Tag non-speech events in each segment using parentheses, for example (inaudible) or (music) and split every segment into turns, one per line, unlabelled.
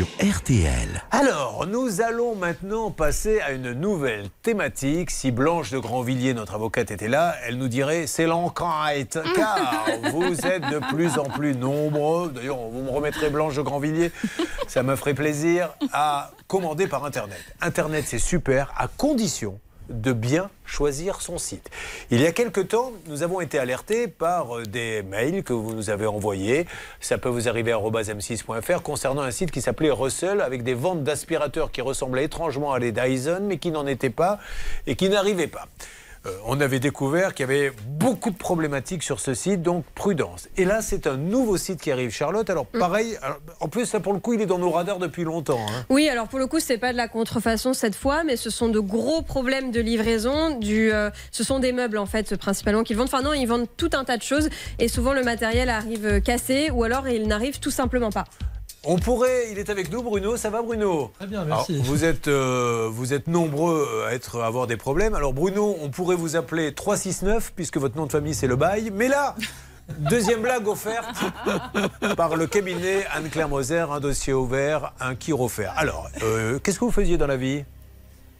sur RTL.
Alors, nous allons maintenant passer à une nouvelle thématique. Si Blanche de Grandvilliers, notre avocate, était là, elle nous dirait c'est l'enquête. Car (laughs) vous êtes de plus en plus nombreux. D'ailleurs, vous me remettrez Blanche de Grandvilliers. Ça me ferait plaisir à commander par Internet. Internet, c'est super, à condition de bien choisir son site. Il y a quelque temps, nous avons été alertés par euh, des mails que vous nous avez envoyés. Ça peut vous arriver à m6.fr concernant un site qui s'appelait Russell avec des ventes d'aspirateurs qui ressemblaient étrangement à les Dyson mais qui n'en étaient pas et qui n'arrivaient pas. Euh, on avait découvert qu'il y avait beaucoup de problématiques sur ce site, donc prudence. Et là, c'est un nouveau site qui arrive, Charlotte. Alors, mm. pareil, en plus, ça, pour le coup, il est dans nos radars depuis longtemps. Hein.
Oui, alors pour le coup, c'est pas de la contrefaçon cette fois, mais ce sont de gros problèmes de livraison. Du, euh, ce sont des meubles, en fait, principalement qu'ils vendent. Enfin, non, ils vendent tout un tas de choses. Et souvent, le matériel arrive cassé ou alors il n'arrive tout simplement pas.
On pourrait, il est avec nous, Bruno. Ça va, Bruno
Très bien, merci.
vous, êtes, euh, vous êtes nombreux à, être, avoir des problèmes. Alors, Bruno, on pourrait vous appeler 369, puisque votre nom de famille, c'est le bail. Mais là, deuxième blague offerte (laughs) par le cabinet Anne-Claire Moser, un dossier ouvert, un offert. Alors, euh, qu'est-ce que vous faisiez dans la vie?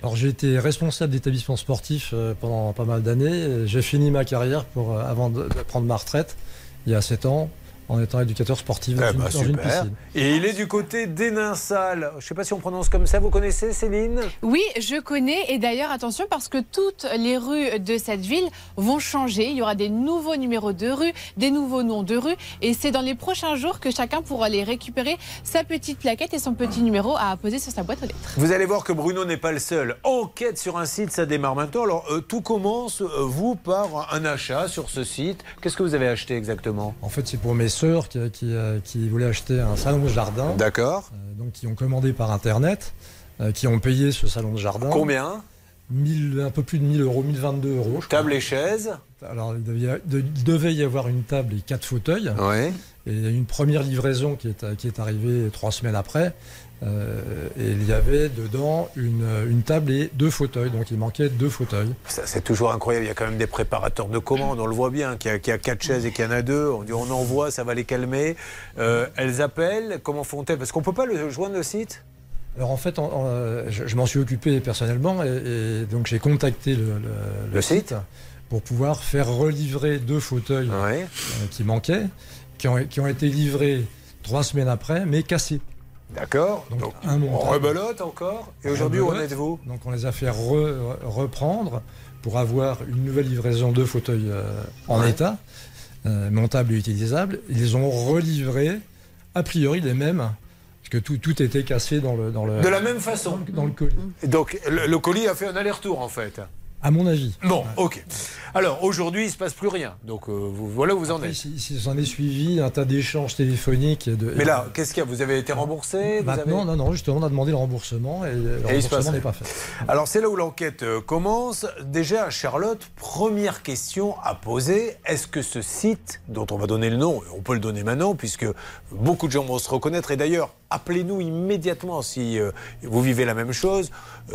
Alors j'ai été responsable d'établissement sportif euh, pendant pas mal d'années. J'ai fini ma carrière pour, avant de prendre ma retraite il y a 7 ans en étant éducateur sportif dans, eh
bah,
une, piscine.
Et il est du côté d'Hénin-Salle. Je ne sais pas si on prononce comme ça. Vous connaissez Céline?
Oui, je connais. Et d'ailleurs, attention, parce que toutes les rues de cette ville vont changer. Il y aura des nouveaux numéros de rue, des nouveaux noms de rue. Et c'est dans les prochains jours que chacun pourra aller récupérer sa petite plaquette et son petit numéro à poser sur sa boîte aux lettres.
Vous allez voir que Bruno n'est pas le seul. Enquête sur un site, ça démarre maintenant. Alors, euh, tout commence, euh, vous, par un achat sur ce site. Qu'est-ce que vous avez acheté exactement?
En fait, c'est pour mes qui, euh, qui, voulaient acheter un salon de jardin.
D'accord.
Euh, donc qui ont commandé par Internet, euh, qui ont payé ce salon de jardin.
Combien
1000, un peu plus de 1000 euros, 1022 euros.
table et chaise
Alors, il devait, y avoir une table et quatre fauteuils.
Oui.
Et il y a une première livraison qui est, qui est arrivée trois semaines après. Euh, et il y avait dedans une, table et deux fauteuils, donc il manquait deux fauteuils.
Ça, c'est toujours incroyable. Il y a quand même des préparateurs de commandes, on le voit bien, qu'il y a, quatre chaises et qu'il y en a deux. On dit on envoie, ça va les calmer. Euh, elles appellent, comment font-elles? Parce qu'on ne peut pas le joindre le site?
Alors en fait, je, m'en suis occupé personnellement et, donc j'ai contacté le, site, pour pouvoir faire relivrer deux fauteuils euh, qui manquaient, qui ont, qui ont été livrés trois semaines après, mais cassés.
D'accord. Donc, on rebelote encore. Et aujourd'hui, où en êtes-vous?
Donc on les a fait reprendre pour avoir une nouvelle livraison de fauteuils euh, en état, euh, montables et utilisables. Ils les ont relivrés, a priori les mêmes. Parce que tout, tout était cassé dans le, dans le.
De la même façon
Dans le, colis.
donc le colis a fait un aller-retour en fait
à mon avis.
Bon, ok. Alors aujourd'hui, il ne se passe plus rien. Donc euh, vous, voilà où vous en êtes.
Si, s'en est suivi un tas d'échanges téléphoniques. De,
Mais là, qu'est-ce qu'il y a? Vous avez été remboursé?
Maintenant, non, non, justement, on a demandé le remboursement et le remboursement n'est pas fait.
Alors c'est là où l'enquête euh, commence. Déjà, Charlotte, première question à poser est-ce que ce site, dont on va donner le nom, on peut le donner maintenant, puisque beaucoup de gens vont se reconnaître, et d'ailleurs, appelez-nous immédiatement si euh, vous vivez la même chose.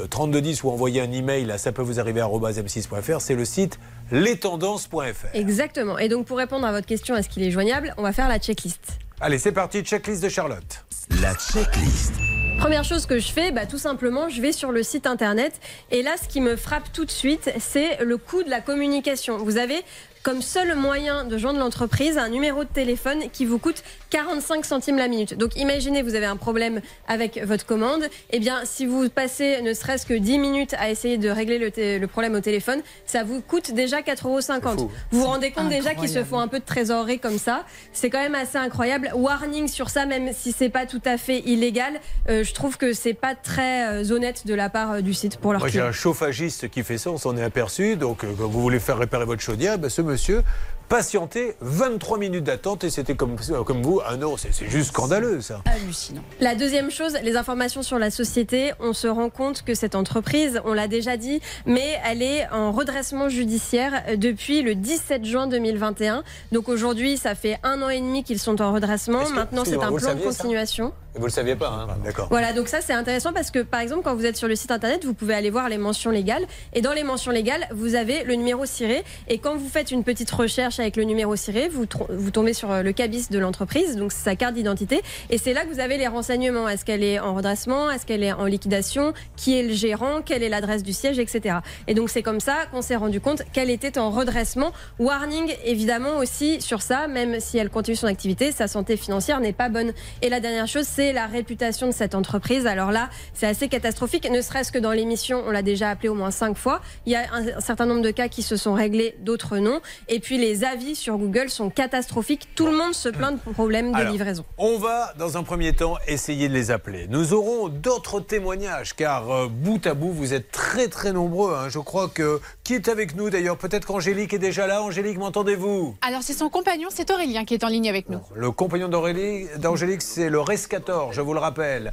3210 ou envoyez un email à ça peut vous arriver à m6.fr, c'est le site lestendances.fr.
Exactement. Et donc pour répondre à votre question, est-ce qu'il est joignable On va faire la checklist.
Allez, c'est parti, checklist de Charlotte.
La checklist.
Première chose que je fais, bah, tout simplement, je vais sur le site internet. Et là, ce qui me frappe tout de suite, c'est le coût de la communication. Vous avez comme seul moyen de joindre l'entreprise un numéro de téléphone qui vous coûte 45 centimes la minute. Donc imaginez, vous avez un problème avec votre commande. Eh bien, si vous passez ne serait-ce que 10 minutes à essayer de régler le, problème au téléphone, ça vous coûte déjà 4,50 euros. Vous vous rendez compte déjà qu'il se faut un peu de trésorerie comme ça. C'est quand même assez incroyable. Warning sur ça, même si c'est pas tout à fait illégal. Euh, je trouve que c'est pas très euh, honnête de la part euh, du site pour leur
Moi, j'ai un chauffagiste qui fait ça, on s'en est aperçu. Donc, quand vous voulez faire réparer votre chaudière, ben, ce monsieur patienter 23 minutes d'attente et c'était comme, comme vous, un euro. C'est juste scandaleux, ça.
Hallucinant.
La deuxième chose, les informations sur la société. On se rend compte que cette entreprise, on l'a déjà dit, mais elle est en redressement judiciaire depuis le 17 juin 2021. Donc aujourd'hui, ça fait un an et demi qu'ils sont en redressement. Maintenant, c'est un plan de continuation.
Vous ne le saviez pas, hein d'accord.
Voilà, donc ça c'est intéressant parce que par exemple, quand vous êtes sur le site internet, vous pouvez aller voir les mentions légales. Et dans les mentions légales, vous avez le numéro ciré. Et quand vous faites une petite recherche avec le numéro ciré, vous, vous tombez sur le cabis de l'entreprise, donc sa carte d'identité. Et c'est là que vous avez les renseignements. Est-ce qu'elle est en redressement? Est-ce qu'elle est en liquidation? Qui est le gérant? Quelle est l'adresse du siège? Etc. Et donc c'est comme ça qu'on s'est rendu compte qu'elle était en redressement. Warning évidemment aussi sur ça, même si elle continue son activité, sa santé financière n'est pas bonne. Et la dernière chose, c'est la réputation de cette entreprise. Alors là, c'est assez catastrophique, ne serait-ce que dans l'émission, on l'a déjà appelé au moins cinq fois. Il y a un, certain nombre de cas qui se sont réglés, d'autres non. Et puis les avis sur Google sont catastrophiques. Tout le monde se plaint de problèmes de livraison.
On va, dans un premier temps, essayer de les appeler. Nous aurons d'autres témoignages, car euh, bout à bout, vous êtes très très nombreux. Hein. Je crois que. Qui est avec nous d'ailleurs? Peut-être qu'Angélique est déjà là. Angélique, m'entendez-vous?
Alors, c'est son compagnon, c'est Aurélien qui est en ligne avec nous.
Le compagnon d'Angélique, c'est le Rescator, je vous le rappelle.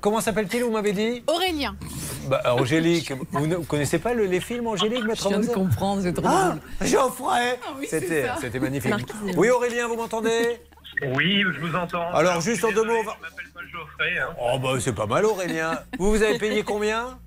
Comment s'appelle-t-il, vous m'avez dit?
Aurélien.
Bah, Angélique, vous ne connaissez pas les films Angélique,
maître Je viens de comprendre, c'est trop
ah, Geoffrey ah C'était magnifique. Oui, Aurélien, vous m'entendez?
Oui, je vous entends.
Alors, juste en deux mots.
Je m'appelle pas Geoffrey. Hein.
Oh, bah, c'est pas mal, Aurélien. vous, vous avez payé combien?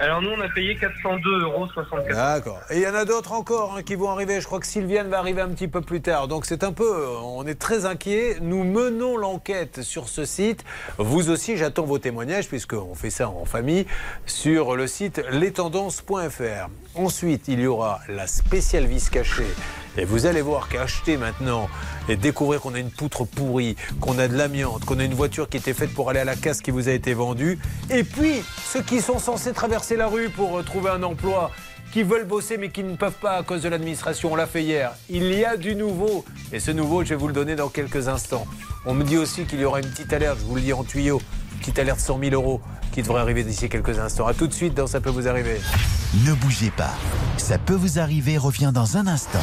Alors nous, on a payé 402,64 euros.
D'accord. Et il y en a d'autres encore hein, qui vont arriver. Je crois que Sylviane va arriver un petit peu plus tard. Donc c'est un peu, on est très inquiet. Nous menons l'enquête sur ce site. Vous aussi, j'attends vos témoignages puisqu'on fait ça en famille sur le site lestendances.fr. Ensuite, il y aura la spéciale vis cachée et vous allez voir qu'acheter maintenant et découvrir qu'on a une poutre pourrie, qu'on a de l'amiante, qu'on a une voiture qui était faite pour aller à la casse qui vous a été vendue, et puis ceux qui sont censés traverser la rue pour euh, trouver un emploi, qui veulent bosser mais qui ne peuvent pas à cause de l'administration, on l'a fait hier. Il y a du nouveau, et ce nouveau, je vais vous le donner dans quelques instants. On me dit aussi qu'il y aura une petite alerte, je vous le dis en tuyau, petite alerte 100 000 euros qui devrait arriver d'ici quelques instants. A tout de suite dans Ça peut vous arriver.
Ne bougez pas. Ça peut vous arriver revient dans un instant.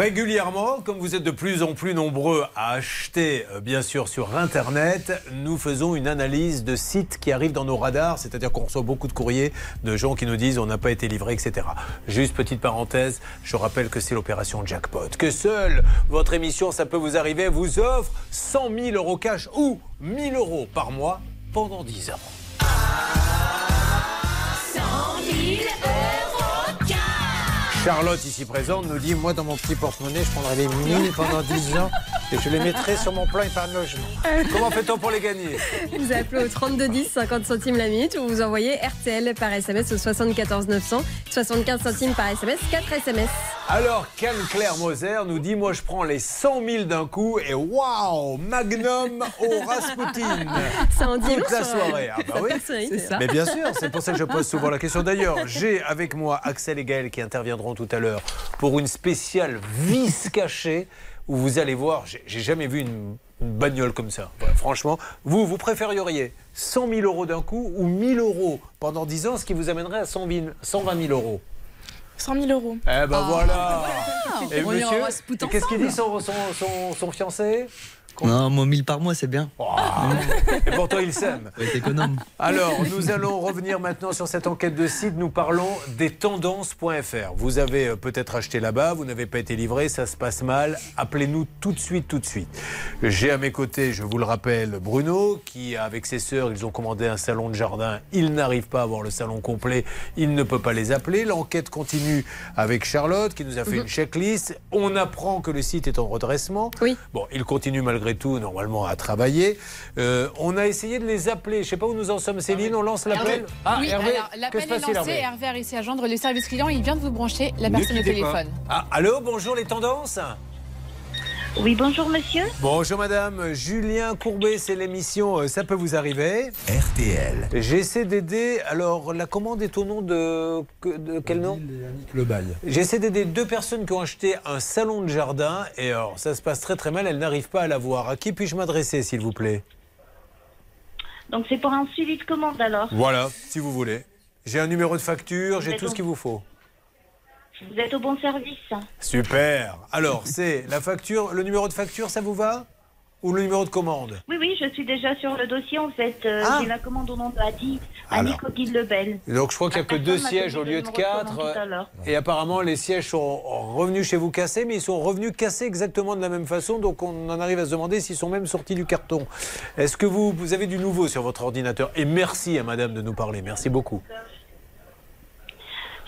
Régulièrement, comme vous êtes de plus en plus nombreux à acheter, euh, bien sûr, sur Internet, nous faisons une analyse de sites qui arrivent dans nos radars, c'est-à-dire qu'on reçoit beaucoup de courriers de gens qui nous disent on n'a pas été livré, etc. Juste petite parenthèse, je rappelle que c'est l'opération Jackpot, que seule votre émission, ça peut vous arriver, vous offre 100 000 euros cash ou 1000 euros par mois pendant 10 ans. Charlotte, ici présente, nous dit Moi, dans mon petit porte-monnaie, je prendrai les 1000 pendant 10 ans et je les mettrai sur mon plan épargne logement. Comment fait-on pour les gagner?
Vous appelez au 3210, 50 centimes la minute, ou vous envoyez RTL par SMS au 74 900, 75 centimes par SMS, 4 SMS.
Alors, Canne-Claire Moser nous dit Moi, je prends les 100 000 d'un coup et waouh Magnum au Rasputin
Ça en dit
Toute la soirée. Ah, bah oui. Mais bien sûr, c'est pour ça que je pose souvent la question. D'ailleurs, j'ai avec moi Axel et Gaël qui interviendront tout à l'heure pour une spéciale vis (laughs) cachée où vous allez voir, j'ai jamais vu une, bagnole comme ça. franchement, vous, vous préféreriez 100 000 euros d'un coup ou 1000 euros pendant 10 ans, ce qui vous amènerait à 120 000 euros?
100 000 euros.
Eh ben ah. voilà. (laughs) Et monsieur, qu'est-ce qu'il dit son, son, son fiancé?
Non, moi 1000 par mois, c'est bien. Oh.
et pourtant, il s'aime.
économe.
Alors, nous allons revenir maintenant sur cette enquête de site. Nous parlons des tendances.fr. Vous avez euh, peut-être acheté là-bas, vous n'avez pas été livré, ça se passe mal. Appelez-nous tout de suite, tout de suite. J'ai à mes côtés, je vous le rappelle, Bruno, qui, avec ses sœurs, ils ont commandé un salon de jardin. Il n'arrive pas à avoir le salon complet. Il ne peut pas les appeler. L'enquête continue avec Charlotte, qui nous a fait mhm. une checklist. On apprend que le site est en redressement.
Oui.
Bon, il continue malgré tout, normalement, à travailler. Euh, on a essayé de les appeler. Je ne sais pas où nous en sommes, Céline. On lance l'appel
Ah, oui, Hervé l'appel est lancé. Hervé, Hervé a réussi à joindre le service client. Il vient de vous brancher la personne au téléphone.
Ah, allô, bonjour les tendances
oui, bonjour monsieur.
Bonjour madame. Julien Courbet, c'est l'émission euh, Ça peut vous arriver.
RTL.
J'essaie d'aider. Alors, la commande est au nom de, de quel nom?
Le bail.
J'essaie d'aider deux personnes qui ont acheté un salon de jardin. Et alors, ça se passe très très mal. Elles n'arrivent pas à l'avoir. À qui puis-je m'adresser, s'il vous plaît?
Donc, c'est pour un suivi de commande alors
Voilà, si vous voulez. J'ai un numéro de facture, j'ai tout ce qu'il vous faut.
Vous êtes au bon service.
Super. Alors, c'est la facture, le numéro de facture, ça vous va? Ou le numéro de commande?
Oui, oui, je suis déjà sur le dossier. En fait, euh,
Ah.
j'ai la commande au nom de Adi. Annie Odile Lebel.
Donc je crois qu'il n'y a que deux sièges au lieu de quatre.
l'heure.
Et apparemment, les sièges sont revenus chez vous cassés, mais ils sont revenus cassés exactement de la même façon. Donc on en arrive à se demander s'ils sont même sortis du carton. Est-ce que vous, vous avez du nouveau sur votre ordinateur? Et merci à madame de nous parler. Merci beaucoup.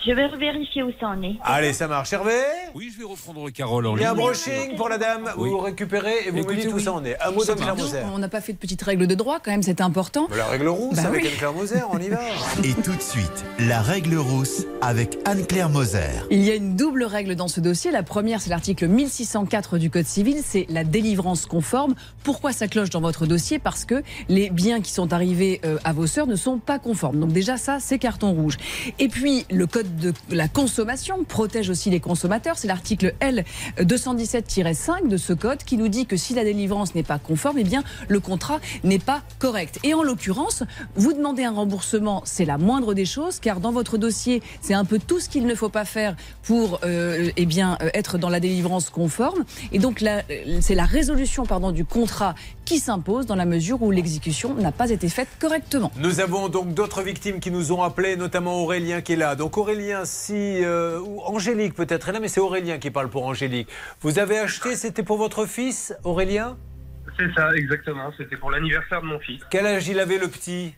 Je vais vérifier où ça en est.
Allez, ça marche. Hervé
Oui, je vais reprendre Carole en
Il y a un brushing pour la dame.
Oui.
Vous récupérez et vous me dites où
oui.
ça en est. Un mot. Moser.
On n'a pas fait de petite règle de droit, quand même, c'est important.
La règle rousse
Bah
avec
oui.
Anne-Claire Moser, on y va. (laughs)
Et tout de suite, la règle rousse avec Anne-Claire Moser.
Il y a une double règle dans ce dossier. La première, c'est l'article 1604 du Code civil, c'est la délivrance conforme. Pourquoi ça cloche dans votre dossier? Parce que les biens qui sont arrivés euh, à vos sœurs ne sont pas conformes. Donc déjà, ça, c'est carton rouge. Et puis, le Code de la consommation protège aussi les consommateurs. C'est l'article L 217-5 de ce code qui nous dit que si la délivrance n'est pas conforme, eh bien, le contrat n'est pas correct. Et en l'occurrence, vous demandez un remboursement, c'est la moindre des choses, car dans votre dossier, c'est un peu tout ce qu'il ne faut pas faire pour euh, eh bien, euh, être dans la délivrance conforme. Et donc, euh, c'est la résolution pardon, du contrat qui s'impose dans la mesure où l'exécution n'a pas été faite correctement.
Nous avons donc d'autres victimes qui nous ont appelés, notamment Aurélien qui est là. Donc Aurélien, si euh, ou Angélique peut-être est là, mais c'est Aurélien qui parle pour Angélique. Vous avez acheté, c'était pour votre fils, Aurélien?
C'est ça, exactement. C'était pour l'anniversaire de mon fils.
Quel âge il avait le petit?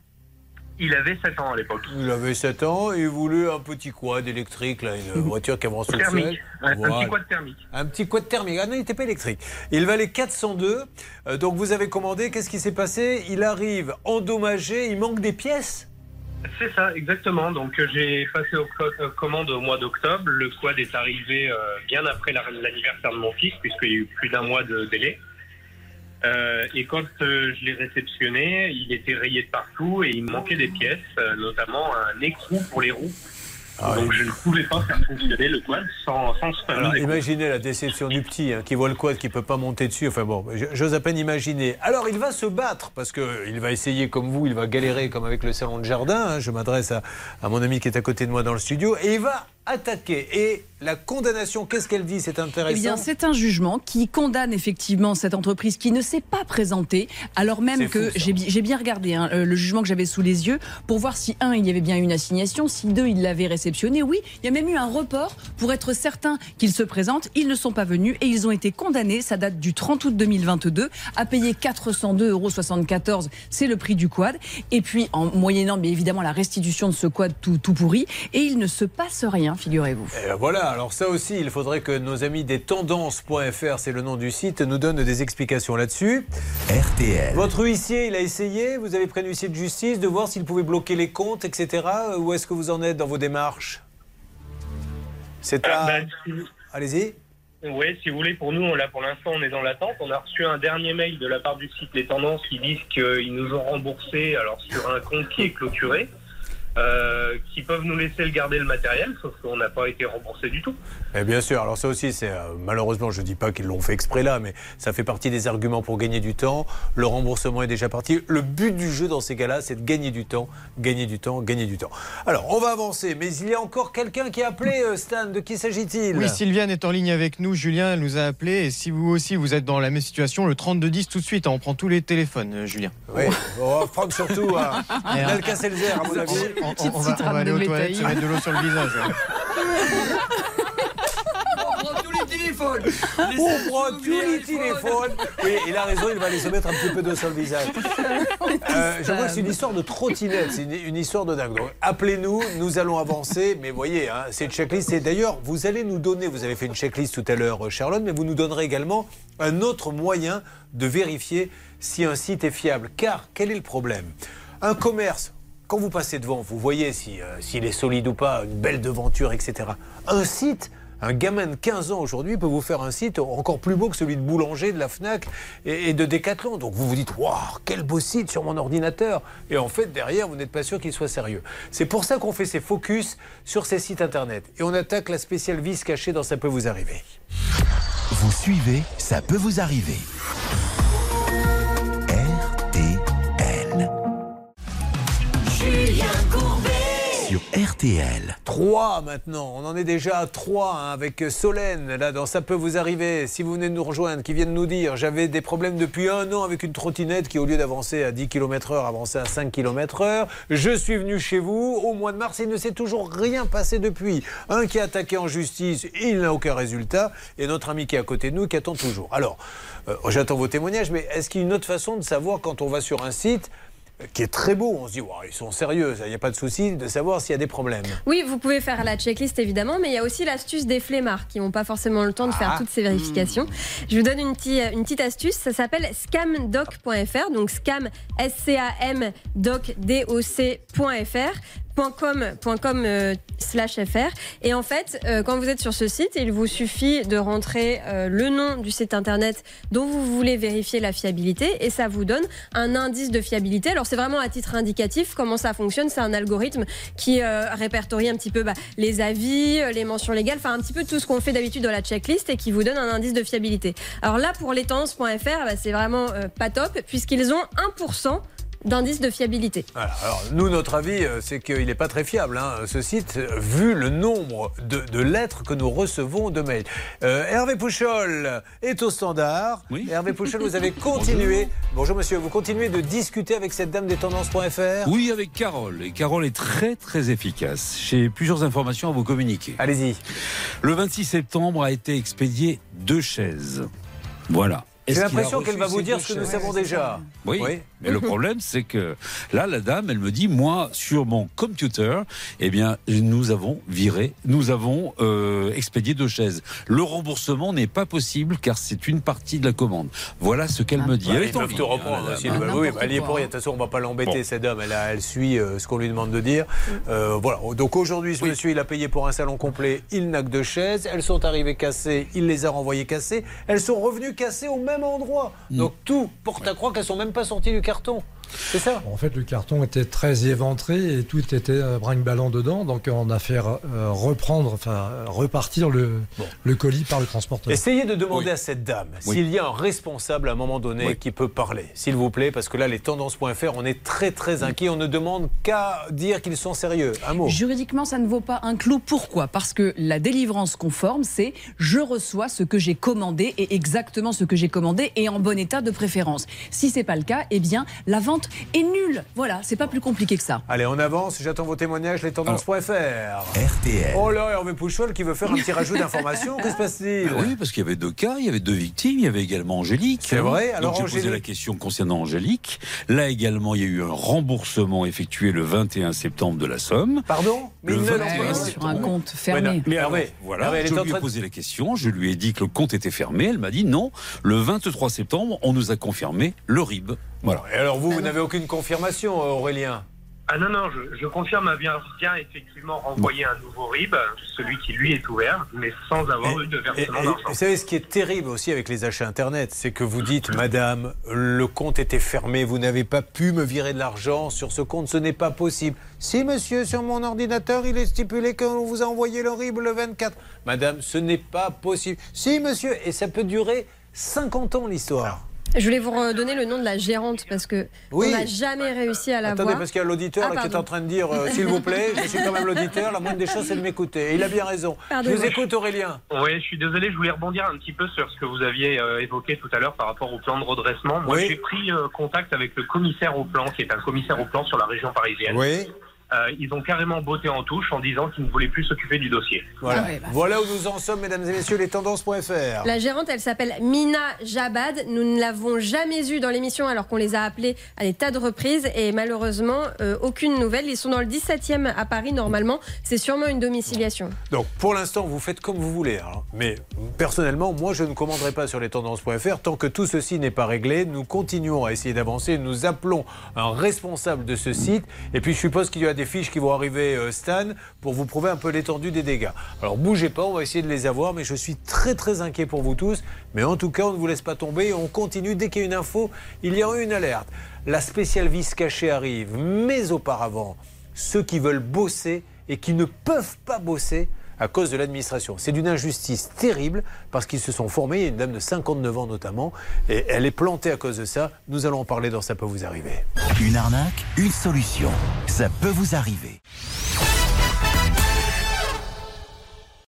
Il avait 7 ans à l'époque.
Il avait 7 ans et il voulait un petit quad électrique, là, une (laughs) voiture qui avance au
Thermique.
ciel.
Un, un
Voilà.
petit quad thermique.
Un petit quad thermique. Ah non, il n'était pas électrique. Il valait 402. Euh, donc vous avez commandé. Qu'est-ce qui s'est passé? Il arrive endommagé. Il manque des pièces.
C'est ça, exactement. Donc euh, j'ai passé aux co- commandes au mois d'octobre. Le quad est arrivé euh, bien après la- l'anniversaire de mon fils, puisqu'il y a eu plus d'un mois de délai. Euh, et quand je l'ai réceptionné, il était rayé de partout et il me manquait des pièces, notamment un écrou pour les roues. Donc je ne pouvais pas faire fonctionner le quad sans, sans ce écrou.
imaginez la déception du petit hein, qui voit le quad qui peut pas monter dessus. Enfin bon, j'ose à peine imaginer. Alors il va se battre parce que il va essayer comme vous, il va galérer comme avec le salon de jardin. hein. Je m'adresse à, à mon ami qui est à côté de moi dans le studio et il va attaquer. Et la condamnation, qu'est-ce qu'elle dit C'est intéressant.
Eh bien, c'est un jugement qui condamne effectivement cette entreprise qui ne s'est pas présentée, alors même que j'ai bi- j'ai bien regardé hein, le jugement que j'avais sous les yeux pour voir si, un, il y avait bien une assignation, si, deux, il l'avait réceptionné. Oui, il y a même eu un report pour être certain qu'ils se présentent. Ils ne sont pas venus et ils ont été condamnés, ça date du 30 août 2022, à payer 402,74 euros. C'est le prix du quad. Et puis, en moyennant, bien évidemment, la restitution de ce quad tout, tout pourri. Et il ne se passe rien, figurez-vous.
Et ben voilà, alors ça aussi, il faudrait que nos amis des tendances.fr, c'est le nom du site, nous donnent des explications là-dessus.
RTL.
Votre huissier, il a essayé, vous avez pris un huissier de justice, de voir s'il pouvait bloquer les comptes, etc. Où est-ce que vous en êtes dans vos démarches? C'est à...
Ah, bah,
Allez-y.
Oui, si vous voulez, pour nous, là, pour l'instant, on est dans l'attente. On a reçu un dernier mail de la part du site Les Tendances qui disent qu'ils nous ont remboursé alors sur un compte qui est clôturé, euh, qui peuvent nous laisser le garder le matériel, sauf qu'on n'a pas été remboursé du tout.
Et bien sûr, alors ça aussi, c'est euh, malheureusement, je ne dis pas qu'ils l'ont fait exprès là, mais ça fait partie des arguments pour gagner du temps. Le remboursement est déjà parti. Le but du jeu dans ces cas-là, c'est de gagner du temps, gagner du temps, gagner du temps. Alors, on va avancer, mais il y a encore quelqu'un qui a appelé euh, Stan. De qui s'agit-il?
Oui, Sylviane est en ligne avec nous. Julien elle nous a appelé. Et si vous aussi vous êtes dans la même situation, le 3210 tout de suite, hein, on prend tous les téléphones, euh, Julien.
Oui, on va prendre surtout un
Et, euh,
Alka-Seltzer, à mon avis.
On, on- on va, on va aller aux toilettes, se mettre de l'eau sur le visage.
On prend tous les téléphones. Oui, il a raison, il va aller se mettre un petit peu d'eau sur le visage. (laughs) Euh, je vois que c'est une histoire de trottinette, c'est une, une histoire de dingue. Donc, appelez-nous, nous allons avancer. Mais voyez, hein, cette checklist, et d'ailleurs, vous allez nous donner, vous avez fait une checklist tout à l'heure, euh, Charlotte, mais vous nous donnerez également un autre moyen de vérifier si un site est fiable. Car, quel est le problème? Un commerce, quand vous passez devant, vous voyez si, euh, s'il est solide ou pas, une belle devanture, etc. Un site, un gamin de 15 ans aujourd'hui peut vous faire un site encore plus beau que celui de Boulanger, de la Fnac et, et de Decathlon. Donc vous vous dites, waouh, quel beau site sur mon ordinateur. Et en fait, derrière, vous n'êtes pas sûr qu'il soit sérieux. C'est pour ça qu'on fait ces focus sur ces sites internet. Et on attaque la spéciale vis cachée dans Ça peut vous arriver.
Vous suivez, ça peut vous arriver. RTL.
3 maintenant, on en est déjà à 3 hein, avec Solène, là dans Ça peut vous arriver, si vous venez de nous rejoindre, qui vient de nous dire j'avais des problèmes depuis un an avec une trottinette qui au lieu d'avancer à 10 km heure avançait à 5 km heure, je suis venu chez vous au mois de mars, il ne s'est toujours rien passé depuis. Un qui a attaqué en justice, il n'a aucun résultat, et notre ami qui est à côté de nous qui attend toujours. Alors, euh, j'attends vos témoignages, mais est-ce qu'il y a une autre façon de savoir quand on va sur un site qui est très beau. On se dit, ils sont sérieux, il n'y a pas de souci de savoir s'il y a des problèmes.
Oui, vous pouvez faire la checklist évidemment, mais il y a aussi l'astuce des flemmards qui n'ont pas forcément le temps de faire
Ah.
toutes ces vérifications. Je vous donne une, petite- une petite astuce, ça s'appelle scamdoc.fr, donc scam, S-C-A-M, doc, D-O-C.fr. euh, et en fait euh, quand vous êtes sur ce site il vous suffit de rentrer euh, le nom du site internet dont vous voulez vérifier la fiabilité et ça vous donne un indice de fiabilité. Alors c'est vraiment à titre indicatif. Comment ça fonctionne? C'est un algorithme qui répertorie un petit peu bah, les avis les mentions légales enfin un petit peu tout ce qu'on fait d'habitude dans la checklist et qui vous donne un indice de fiabilité. Alors là pour les bah, c'est vraiment pas top puisqu'ils ont 1% d'indice de fiabilité
Voilà. Alors, nous, notre avis, euh, c'est qu'il n'est pas très fiable, hein, ce site, vu le nombre de, de lettres que nous recevons de mails. Euh, Hervé Pouchol est au standard. Hervé (laughs) Pouchol, vous avez continué. Bonjour. monsieur, vous continuez de discuter avec cette dame des tendances.fr
Oui, avec Carole. Et Carole est très très efficace. J'ai plusieurs informations à vous communiquer.
Allez-y.
Le 26 septembre a été expédié deux chaises. Voilà.
J'ai l'impression qu'elle va vous dire ce que nous savons déjà.
Oui, mais le problème, c'est que là, la dame, elle me dit, moi, sur mon computer, eh bien, nous avons viré, nous avons euh, expédié deux chaises. Le remboursement n'est pas possible car c'est une partie de la commande. Voilà ce qu'elle me dit.
Bah,
Elle
ils
est
peuvent
envie,
te
hein,
reprendre
dame,
Bah oui, bah, elle y est pour rien. De toute façon, on ne va pas l'embêter, cette dame. Elle, a- elle suit euh, ce qu'on lui demande de dire. Euh, voilà. Donc aujourd'hui, ce monsieur, il a payé pour un salon complet. Il n'a que deux chaises. Elles sont arrivées cassées. Il les a renvoyées cassées. Elles sont revenues cassées au même endroit.
Mm.
Donc tout porte à croire qu'elles sont même pas sorties du carton. C'est ça
En fait, le carton était très éventré et tout était euh, brinque-ballant dedans. Donc, on a fait euh, reprendre, enfin, repartir le, le colis par le transporteur.
Essayez de demander à cette dame
Oui.
s'il y a un responsable à un moment donné qui peut parler, s'il vous plaît, parce que là, les tendances.fr, on est très très inquiets. On ne demande qu'à dire qu'ils sont sérieux. Un mot.
Juridiquement, ça ne vaut pas un clou. Pourquoi? Parce que la délivrance conforme, c'est je reçois ce que j'ai commandé et exactement ce que j'ai commandé et en bon état de préférence. Si c'est pas le cas, eh bien la vente est nulle. Voilà, c'est pas plus compliqué que ça.
Allez, on avance. J'attends vos témoignages, les tendances.fr.
RTL.
Oh là, Hervé Pouchol qui veut faire un petit rajout d'informations. Que se passe-t-il
Ah Oui, parce qu'il y avait deux cas, il y avait deux victimes, il y avait également Angélique.
C'est vrai, alors
Donc j'ai posé la question concernant Angélique. Là également, il y a eu un remboursement effectué le 21 septembre de la somme.
Pardon
Le
ils ne l'ont
21
pas.
Sur un compte fermé.
mais
Hervé,
voilà,
Hervé,
je lui ai
de-
posé la question, je lui ai dit que le compte était fermé. Elle m'a dit non. Le 23 septembre, on nous a confirmé le RIB. Voilà.
Et alors vous, vous n'avez aucune confirmation, Aurélien?
Ah non, non, je, je confirme à bien, effectivement renvoyer un nouveau RIB, celui qui lui est ouvert, mais sans avoir eu de versement d'argent.
Vous savez, ce qui est terrible aussi avec les achats Internet, c'est que vous dites, Madame, le compte était fermé, vous n'avez pas pu me virer de l'argent sur ce compte, ce n'est pas possible. Si, monsieur, sur mon ordinateur, il est stipulé qu'on vous a envoyé le RIB le 24. Madame, ce n'est pas possible. Si, monsieur, et ça peut durer 50 ans l'histoire.
Je voulais vous redonner le nom de la gérante parce que
Oui.
on n'a jamais réussi à la
Attendez,
voir.
parce qu'il y a l'auditeur
Ah,
qui est en train de dire, euh, s'il vous plaît, je suis quand même l'auditeur, la moindre des choses, c'est de m'écouter. Il a bien raison. Je vous écoute, Aurélien.
Oui, je suis désolé, je voulais rebondir un petit peu sur ce que vous aviez euh, évoqué tout à l'heure par rapport au plan de redressement. Moi,
Oui.
j'ai pris euh, contact avec le commissaire au plan, qui est un commissaire au plan sur la région parisienne.
Oui.
Euh, ils ont carrément botté en touche en disant qu'ils ne voulaient plus s'occuper du dossier.
Voilà.
Ah ouais, bah.
voilà où nous en sommes, mesdames et messieurs, les tendances.fr.
La gérante, elle s'appelle Mina Jabad. Nous ne l'avons jamais eue dans l'émission alors qu'on les a appelés à des tas de reprises et malheureusement, euh, aucune nouvelle. Ils sont dans le 17e à Paris normalement. C'est sûrement une domiciliation.
Donc pour l'instant, vous faites comme vous voulez. hein. Mais personnellement, moi, je ne commanderai pas sur les tendances.fr tant que tout ceci n'est pas réglé. Nous continuons à essayer d'avancer. Nous appelons un responsable de ce site. Et puis je suppose qu'il y a des fiches qui vont arriver, euh, Stan, pour vous prouver un peu l'étendue des dégâts. Alors bougez pas, on va essayer de les avoir. Mais je suis très très inquiet pour vous tous. Mais en tout cas, on ne vous laisse pas tomber. On continue. Dès qu'il y a une info, il y aura une alerte. La spéciale vis cachée arrive. Mais auparavant, ceux qui veulent bosser et qui ne peuvent pas bosser à cause de l'administration. C'est d'une injustice terrible parce qu'ils se sont formés, une dame de 59 ans notamment, et elle est plantée à cause de ça. Nous allons en parler dans Ça peut vous arriver.
Une arnaque, une solution. Ça peut vous arriver.